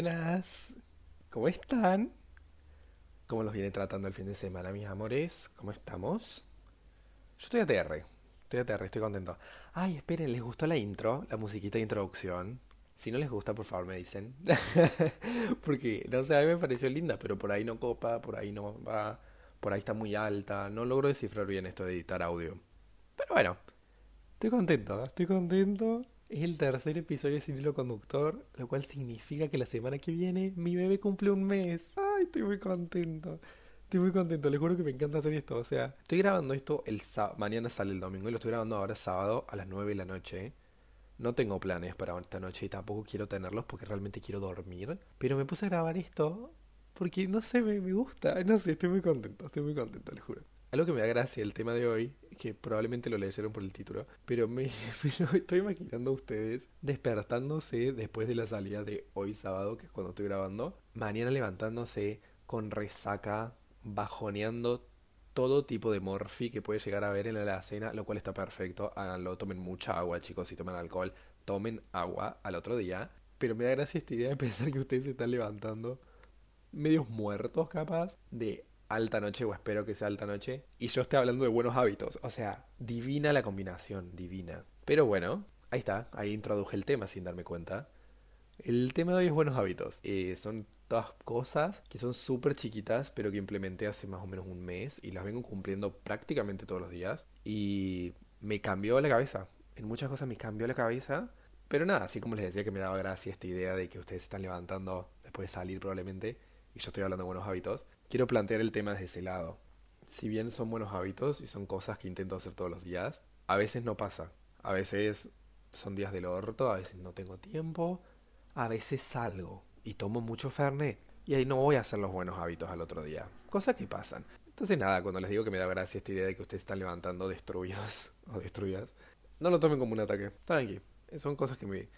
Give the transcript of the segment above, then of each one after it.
Buenas. ¿Cómo están? ¿Cómo los viene tratando el fin de semana, mis amores? ¿Cómo estamos? Yo estoy ATR. Estoy ATR, estoy contento. Ay, esperen, ¿les gustó la intro? La musiquita de introducción. Si no les gusta, por favor me dicen. Porque, no sé, a mí me pareció linda, pero por ahí no copa, por ahí no va, por ahí está muy alta. No logro descifrar bien esto de editar audio. Pero bueno, estoy contento, estoy contento. Es el tercer episodio Sin Hilo Conductor, lo cual significa que la semana que viene mi bebé cumple un mes. Ay, estoy muy contento. Estoy muy contento, les juro que me encanta hacer esto. O sea, estoy grabando esto el mañana sale el domingo y lo estoy grabando ahora sábado a las 9 de la noche. No tengo planes para esta noche y tampoco quiero tenerlos porque realmente quiero dormir. Pero me puse a grabar esto porque no sé, me, me gusta. No sé, estoy muy contento, estoy muy contento, les juro. Algo que me da gracia el tema de hoy, que probablemente lo leyeron por el título, pero me, lo estoy imaginando a ustedes despertándose después de la salida de hoy sábado, que es cuando estoy grabando, mañana levantándose con resaca, bajoneando todo tipo de morfi que puede llegar a ver en la cena, lo cual está perfecto. Háganlo, tomen mucha agua, chicos, si toman alcohol, tomen agua al otro día. Pero me da gracia esta idea de pensar que ustedes se están levantando medios muertos, capaz, de alta noche, o espero que sea alta noche, y yo estoy hablando de buenos hábitos. O sea, divina la combinación, divina. Pero bueno, ahí está, ahí introduje el tema sin darme cuenta. El tema de hoy es buenos hábitos. Eh, son todas cosas que son súper chiquitas, pero que implementé hace más o menos un mes y las vengo cumpliendo prácticamente todos los días. Y me cambió la cabeza. En muchas cosas me cambió la cabeza. Pero nada, así como les decía que me daba gracia esta idea de que ustedes se están levantando después de salir probablemente, y yo estoy hablando de buenos hábitos, quiero plantear el tema desde ese lado. Si bien son buenos hábitos y son cosas que intento hacer todos los días, a veces no pasa. A veces son días del orto, a veces no tengo tiempo, a veces salgo y tomo mucho Fernet y ahí no voy a hacer los buenos hábitos al otro día. Cosas que pasan. Entonces nada, cuando les digo que me da gracia esta idea de que ustedes están levantando destruidos o destruidas, no lo tomen como un ataque. Tranqui. Son cosas que me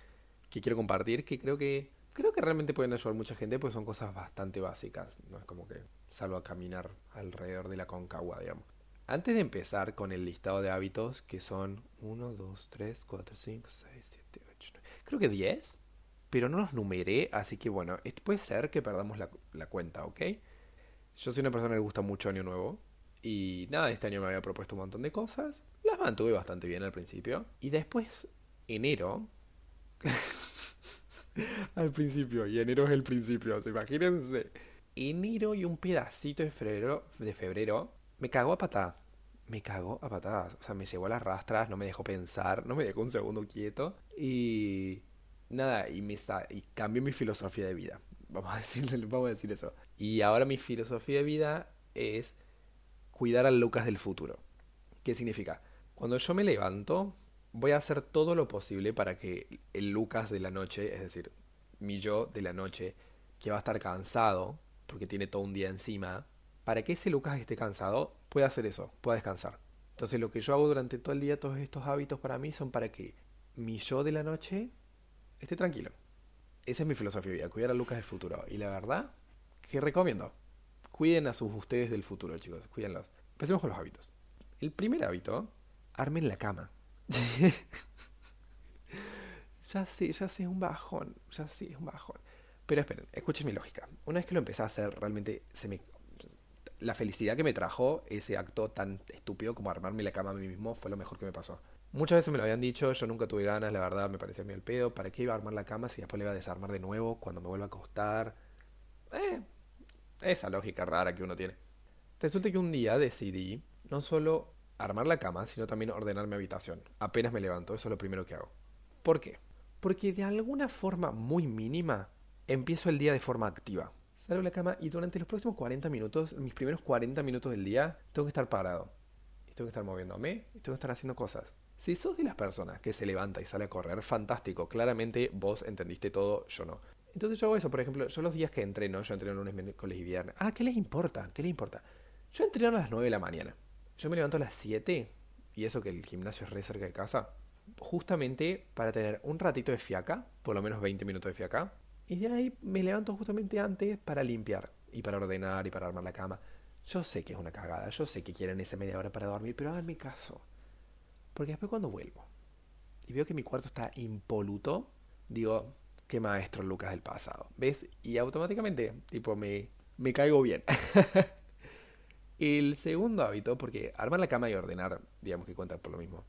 que quiero compartir que creo que creo que realmente pueden ayudar mucha gente pues son cosas bastante básicas. No es como que salgo a caminar alrededor de la concagua, digamos. Antes de empezar con el listado de hábitos, que son 1, 2, 3, 4, 5, 6, 7, 8, 9, creo que 10, pero no los numeré, así que bueno, puede ser que perdamos la, la cuenta, ¿ok? Yo soy una persona que le gusta mucho Año Nuevo. Y nada, este año me había propuesto un montón de cosas. Las mantuve bastante bien al principio. Y después, enero. al principio, y enero es el principio, o sea, imagínense. Enero y un pedacito de febrero, de febrero me cagó a patada. Me cagó a patadas. O sea, me llevó a las rastras, no me dejó pensar, no me dejó un segundo quieto. Y nada, y, me y cambió mi filosofía de vida. Vamos a, decirle, vamos a decir eso. Y ahora mi filosofía de vida es cuidar al Lucas del futuro. ¿Qué significa? Cuando yo me levanto, voy a hacer todo lo posible para que el Lucas de la noche, es decir, mi yo de la noche, que va a estar cansado, porque tiene todo un día encima, para que ese Lucas esté cansado, pueda hacer eso, pueda descansar. Entonces lo que yo hago durante todo el día, todos estos hábitos para mí son para que mi yo de la noche esté tranquilo. Esa es mi filosofía de vida, cuidar a Lucas del futuro. Y la verdad, que recomiendo. Cuiden a sus ustedes del futuro, chicos. Cuídenlos. Empecemos con los hábitos. El primer hábito, armen la cama. ya sé, ya sé, es un bajón. Ya sé, es un bajón. Pero esperen, escuchen mi lógica. Una vez que lo empecé a hacer, realmente se me... La felicidad que me trajo ese acto tan estúpido como armarme la cama a mí mismo fue lo mejor que me pasó. Muchas veces me lo habían dicho, yo nunca tuve ganas, la verdad me parecía muy el pedo. ¿Para qué iba a armar la cama si después le iba a desarmar de nuevo cuando me vuelva a acostar? Eh, esa lógica rara que uno tiene. Resulta que un día decidí no solo armar la cama, sino también ordenar mi habitación. Apenas me levanto, eso es lo primero que hago. ¿Por qué? Porque de alguna forma muy mínima empiezo el día de forma activa. Salgo de la cama y durante los próximos 40 minutos, mis primeros 40 minutos del día, tengo que estar parado. Y tengo que estar moviéndome tengo que estar haciendo cosas. Si sos de las personas que se levanta y sale a correr, fantástico. Claramente vos entendiste todo, yo no. Entonces yo hago eso, por ejemplo, yo los días que entreno, yo entreno lunes, miércoles y viernes. Ah, ¿qué les importa? ¿Qué les importa? Yo entreno a las 9 de la mañana. Yo me levanto a las 7, y eso que el gimnasio es re cerca de casa, justamente para tener un ratito de fiaca, por lo menos 20 minutos de fiaca, y de ahí me levanto justamente antes para limpiar, y para ordenar, y para armar la cama. Yo sé que es una cagada, yo sé que quieren esa media hora para dormir, pero háganme caso. Porque después cuando vuelvo y veo que mi cuarto está impoluto, digo, qué maestro Lucas del pasado. ¿Ves? Y automáticamente, tipo, me, me caigo bien. El segundo hábito, porque armar la cama y ordenar, digamos que cuenta por lo mismo.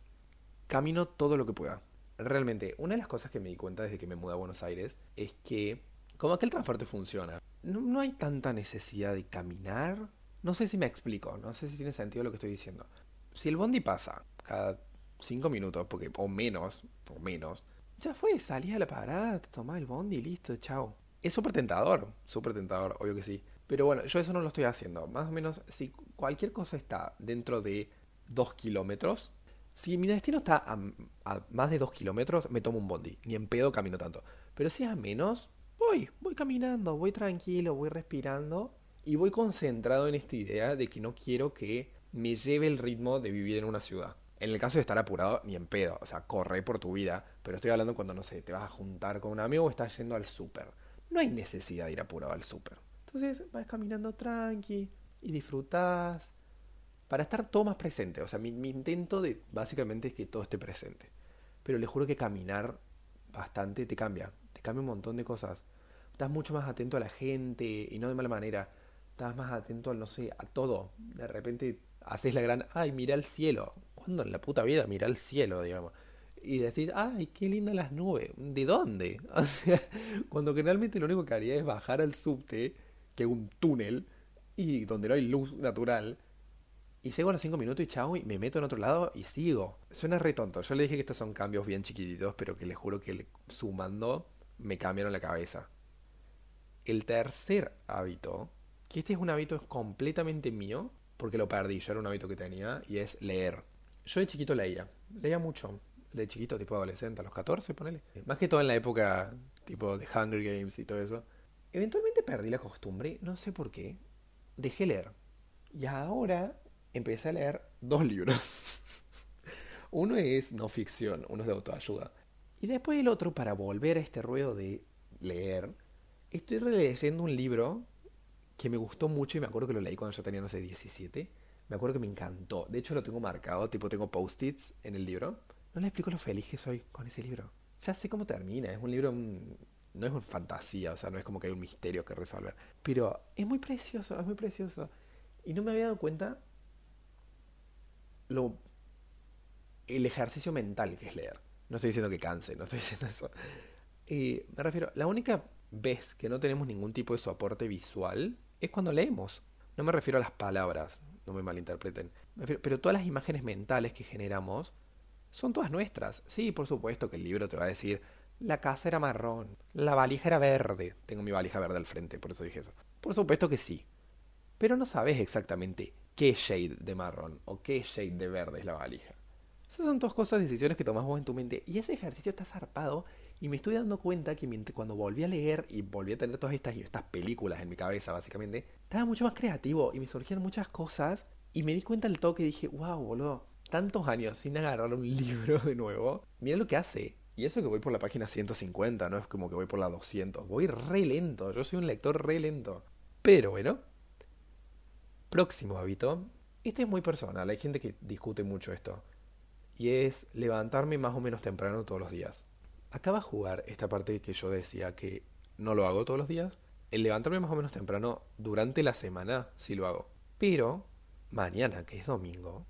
Camino todo lo que pueda. Realmente, una de las cosas que me di cuenta desde que me mudé a Buenos Aires es que, como que el transporte funciona, no, hay tanta necesidad de caminar. No sé si me explico, no sé si tiene sentido lo que estoy diciendo. Si el bondi pasa cada cinco minutos, porque, o menos, o menos, ya fue, salí a la parada, tomás el bondi listo, chao. Es súper tentador, súper tentador, obvio que sí. Pero bueno, yo eso no lo estoy haciendo. Más o menos, si cualquier cosa está dentro de dos kilómetros, si mi destino está a, más de dos kilómetros, me tomo un bondi. Ni en pedo camino tanto. Pero si es a menos, voy, voy caminando, voy tranquilo, voy respirando y voy concentrado en esta idea de que no quiero que me lleve el ritmo de vivir en una ciudad. En el caso de estar apurado, ni en pedo. O sea, corre por tu vida. Pero estoy hablando cuando, no sé, te vas a juntar con un amigo o estás yendo al súper. No hay necesidad de ir apurado al súper. Entonces vas caminando tranqui y disfrutas para estar todo más presente. O sea, mi, mi, intento de básicamente es que todo esté presente. Pero le juro que caminar bastante te cambia. Te cambia un montón de cosas. Estás mucho más atento a la gente y no de mala manera. Estás más atento al, no sé, a todo. De repente haces la gran, ay, mira el cielo. ¿Cuándo en la puta vida mira el cielo, digamos? y decir, ay, qué lindas las nubes. ¿De dónde? O sea, cuando generalmente lo único que haría es bajar al subte, que un túnel, y donde no hay luz natural, y llego a los 5 minutos y chao, y me meto en otro lado y sigo. Suena re tonto. Yo le dije que estos son cambios bien chiquititos, pero que les juro que sumando me cambiaron la cabeza. El tercer hábito, que este es un hábito completamente mío, porque lo perdí, yo era un hábito que tenía, y es leer. Yo de chiquito leía, leía mucho, de chiquito, tipo adolescente, a los 14, ponele. Más que todo en la época, tipo de Hunger Games y todo eso. Eventualmente perdí la costumbre, no sé por qué. Dejé leer. Y ahora empecé a leer dos libros. uno es no ficción, uno es de autoayuda. Y después el otro, para volver a este ruedo de leer, estoy releyendo un libro que me gustó mucho y me acuerdo que lo leí cuando yo tenía, no sé, 17. Me acuerdo que me encantó. De hecho, lo tengo marcado, tipo, tengo post-its en el libro. No le explico lo feliz que soy con ese libro. Ya sé cómo termina. Es un libro. No es una fantasía, o sea, no es como que hay un misterio que resolver. Pero es muy precioso, es muy precioso. Y no me había dado cuenta lo. el ejercicio mental que es leer. No estoy diciendo que canse, no estoy diciendo eso. Y me refiero, la única vez que no tenemos ningún tipo de soporte visual es cuando leemos. No me refiero a las palabras, no me malinterpreten. Pero todas las imágenes mentales que generamos son todas nuestras. Sí, por supuesto que el libro te va a decir, la casa era marrón, la valija era verde. Tengo mi valija verde al frente, por eso dije eso. Por supuesto que sí. Pero no sabes exactamente qué shade de marrón o qué shade de verde es la valija. Esas son todas cosas, decisiones que tomas vos en tu mente. Y ese ejercicio está zarpado. Y me estoy dando cuenta que cuando volví a leer y volví a tener todas estas, estas películas en mi cabeza, básicamente, estaba mucho más creativo y me surgían muchas cosas. Y me di cuenta al toque y dije, wow, boludo, tantos años sin agarrar un libro de nuevo, mira lo que hace. Y eso que voy por la página 150, no es como que voy por la 200. Voy re lento, yo soy un lector re lento. Pero bueno. Próximo hábito. Este es muy personal, hay gente que discute mucho esto. Y es levantarme más o menos temprano todos los días. Acaba de jugar esta parte que yo decía que no lo hago todos los días. El levantarme más o menos temprano durante la semana sí lo hago. Pero mañana, que es domingo,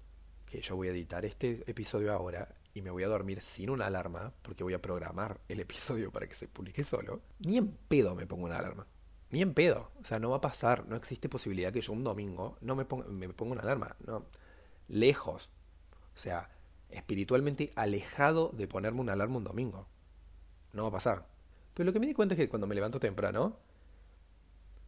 que yo voy a editar este episodio ahora y me voy a dormir sin una alarma, porque voy a programar el episodio para que se publique solo, ni en pedo me pongo una alarma. Ni en pedo. O sea, no va a pasar. No existe posibilidad que yo un domingo no me ponga, me ponga una alarma. No. Lejos. O sea, espiritualmente alejado de ponerme una alarma un domingo. No va a pasar. Pero lo que me di cuenta es que cuando me levanto temprano,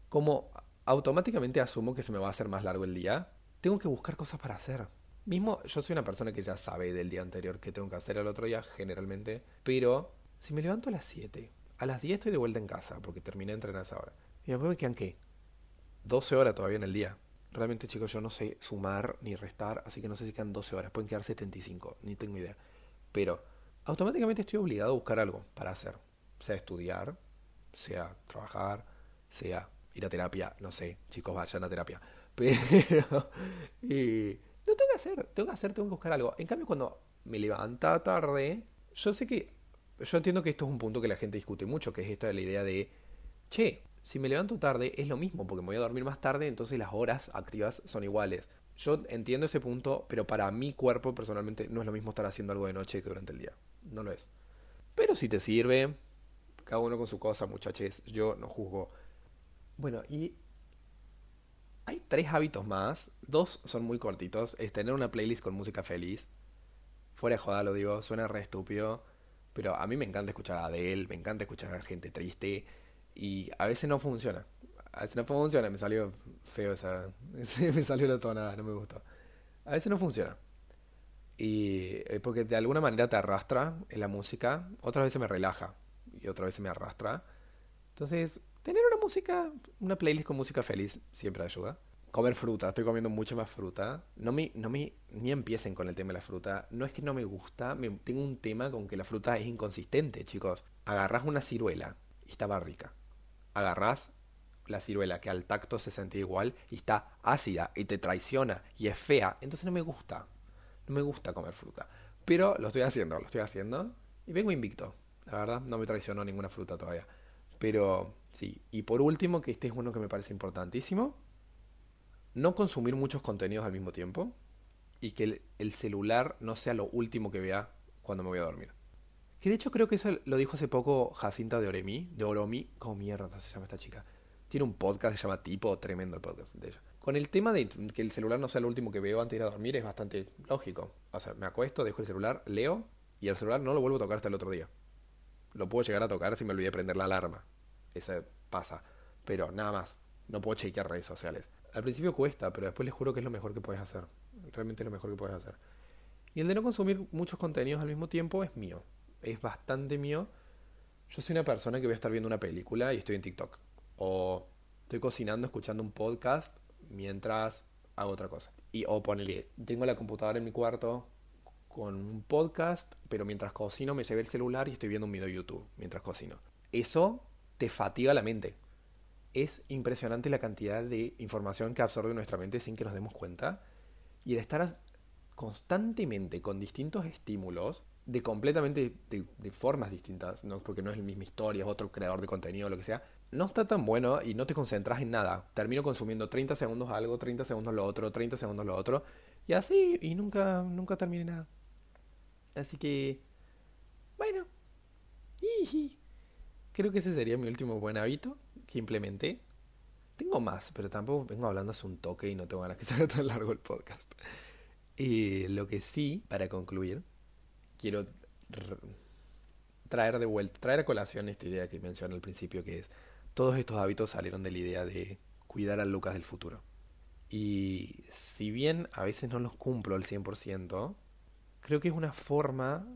como automáticamente asumo que se me va a hacer más largo el día, tengo que buscar cosas para hacer. Mismo, yo soy una persona que ya sabe del día anterior qué tengo que hacer el otro día, generalmente. Pero, si me levanto a las 7, a las 10 estoy de vuelta en casa, porque terminé de entrenar esa hora. Y después me quedan, ¿qué? 12 horas todavía en el día. Realmente, chicos, yo no sé sumar ni restar, así que no sé si quedan 12 horas. Pueden quedar 75, ni tengo idea. Pero, automáticamente estoy obligado a buscar algo para hacer. Sea estudiar, sea trabajar, sea ir a terapia. No sé, chicos, vayan a terapia. Pero... Y no tengo que hacer, tengo que hacer, tengo que buscar algo. En cambio, cuando me levanta tarde, yo sé que yo entiendo que esto es un punto que la gente discute mucho, que es esta de la idea de, che, si me levanto tarde es lo mismo, porque me voy a dormir más tarde, entonces las horas activas son iguales. Yo entiendo ese punto, pero para mi cuerpo personalmente no es lo mismo estar haciendo algo de noche que durante el día. No lo es. Pero si te sirve, cada uno con su cosa, muchachos. Yo no juzgo. Bueno, y hay tres hábitos más. Dos son muy cortitos. Es tener una playlist con música feliz. Fuera de joda lo digo, suena re estúpido. Pero a mí me encanta escuchar a Adele, me encanta escuchar a gente triste. Y a veces no funciona. A veces no funciona, me salió feo esa. me salió la tonada, no me gustó. A veces no funciona. Y eh, porque de alguna manera te arrastra en la música, otras veces me relaja y otras veces me arrastra. Entonces, tener una música, una playlist con música feliz siempre ayuda. Comer fruta, estoy comiendo mucho más fruta. No me, no me, ni empiecen con el tema de la fruta. No es que no me gusta, tengo un tema con que la fruta es inconsistente, chicos. Agarrás una ciruela y estaba rica. Agarrás la ciruela que al tacto se sentía igual y está ácida y te traiciona y es fea. Entonces no me gusta. No me gusta comer fruta. Pero lo estoy haciendo, lo estoy haciendo. Y vengo invicto. La verdad, no me traicionó ninguna fruta todavía. Pero sí. Y por último, que este es uno que me parece importantísimo. No consumir muchos contenidos al mismo tiempo. Y que el, celular no sea lo último que vea cuando me voy a dormir. Que de hecho creo que eso lo dijo hace poco Jacinta de Oremi. De Oromi. ¿Cómo mierda se llama esta chica? Tiene un podcast que se llama Tipo. Tremendo el podcast de ella. Con el tema de que el celular no sea lo último que veo antes de ir a dormir es bastante lógico. O sea, me acuesto, dejo el celular, leo y el celular no lo vuelvo a tocar hasta el otro día. Lo puedo llegar a tocar si me olvidé de prender la alarma. Ese pasa. Pero nada más. No puedo chequear redes sociales. Al principio cuesta, pero después les juro que es lo mejor que puedes hacer. Realmente es lo mejor que puedes hacer. Y el de no consumir muchos contenidos al mismo tiempo es mío. Es bastante mío. Yo soy una persona que voy a estar viendo una película y estoy en TikTok. O estoy cocinando, escuchando un podcast mientras hago otra cosa. Y o ponele, tengo la computadora en mi cuarto con un podcast, pero mientras cocino me llevé el celular y estoy viendo un video de YouTube mientras cocino. Eso te fatiga la mente. Es impresionante la cantidad de información que absorbe nuestra mente sin que nos demos cuenta. Y el estar constantemente con distintos estímulos de completamente de, formas distintas, ¿no? porque no es la misma historia, es otro creador de contenido, lo que sea, no está tan bueno y no te concentras en nada. Termino consumiendo 30 segundos algo, 30 segundos lo otro, 30 segundos lo otro, y así, y nunca, nunca terminé nada. Así que, bueno, creo que ese sería mi último buen hábito que implementé. Tengo más, pero tampoco vengo hablando hace un toque y no tengo ganas que sea tan largo el podcast. Y lo que sí, para concluir, quiero traer de vuelta, traer a colación esta idea que mencioné al principio, que es todos estos hábitos salieron de la idea de cuidar al Lucas del futuro. Y si bien a veces no los cumplo al 100%, creo que es una forma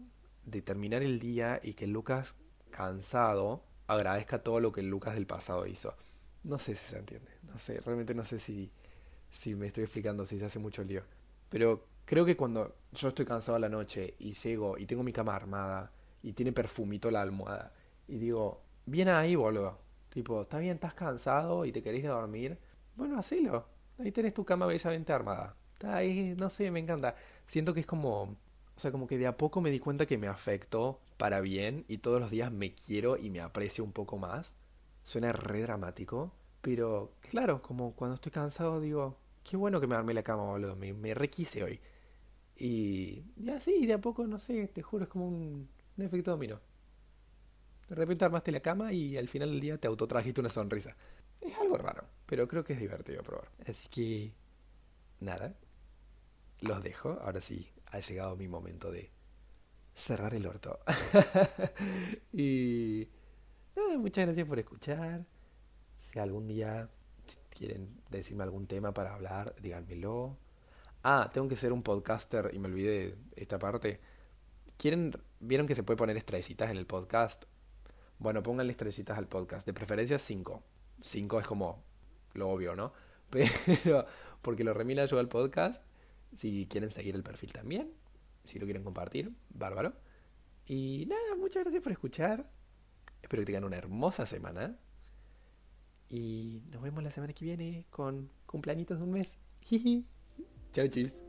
de terminar el día y que Lucas cansado agradezca todo lo que Lucas del pasado hizo. No sé si se entiende, no sé, realmente no sé si, si me estoy explicando, si se hace mucho lío. Pero creo que cuando yo estoy cansado a la noche y llego y tengo mi cama armada y tiene perfumito la almohada y digo, bien ahí, boludo. Tipo, está bien, estás cansado y te querés dormir. Bueno, hacelo. Ahí tenés tu cama bellamente armada. Está ahí, no sé, me encanta. Siento que es como, o sea, como que de a poco me di cuenta que me afectó para bien y todos los días me quiero y me aprecio un poco más. Suena re dramático, pero claro, como cuando estoy cansado digo, qué bueno que me armé la cama, boludo, me, me requise hoy. Y, ya así, de a poco, no sé, te juro, es como un, un efecto dominó. De repente armaste la cama y al final del día te autotrajiste una sonrisa. Es algo raro, pero creo que es divertido probar. Así que, nada, los dejo. Ahora sí, ha llegado mi momento de cerrar el orto. y muchas gracias por escuchar. Si algún día quieren decirme algún tema para hablar, díganmelo. Ah, tengo que ser un podcaster y me olvidé esta parte. ¿Quieren, vieron que se puede poner estrellitas en el podcast? Bueno, pónganle estrellitas al podcast. De preferencia 5. 5 es como lo obvio, ¿no? Pero porque lo remila yo al podcast. Si quieren seguir el perfil también. Si lo quieren compartir, bárbaro. Y nada, muchas gracias por escuchar. Espero que tengan una hermosa semana. Y nos vemos la semana que viene con cumpleañitos de un mes. Chao, chis.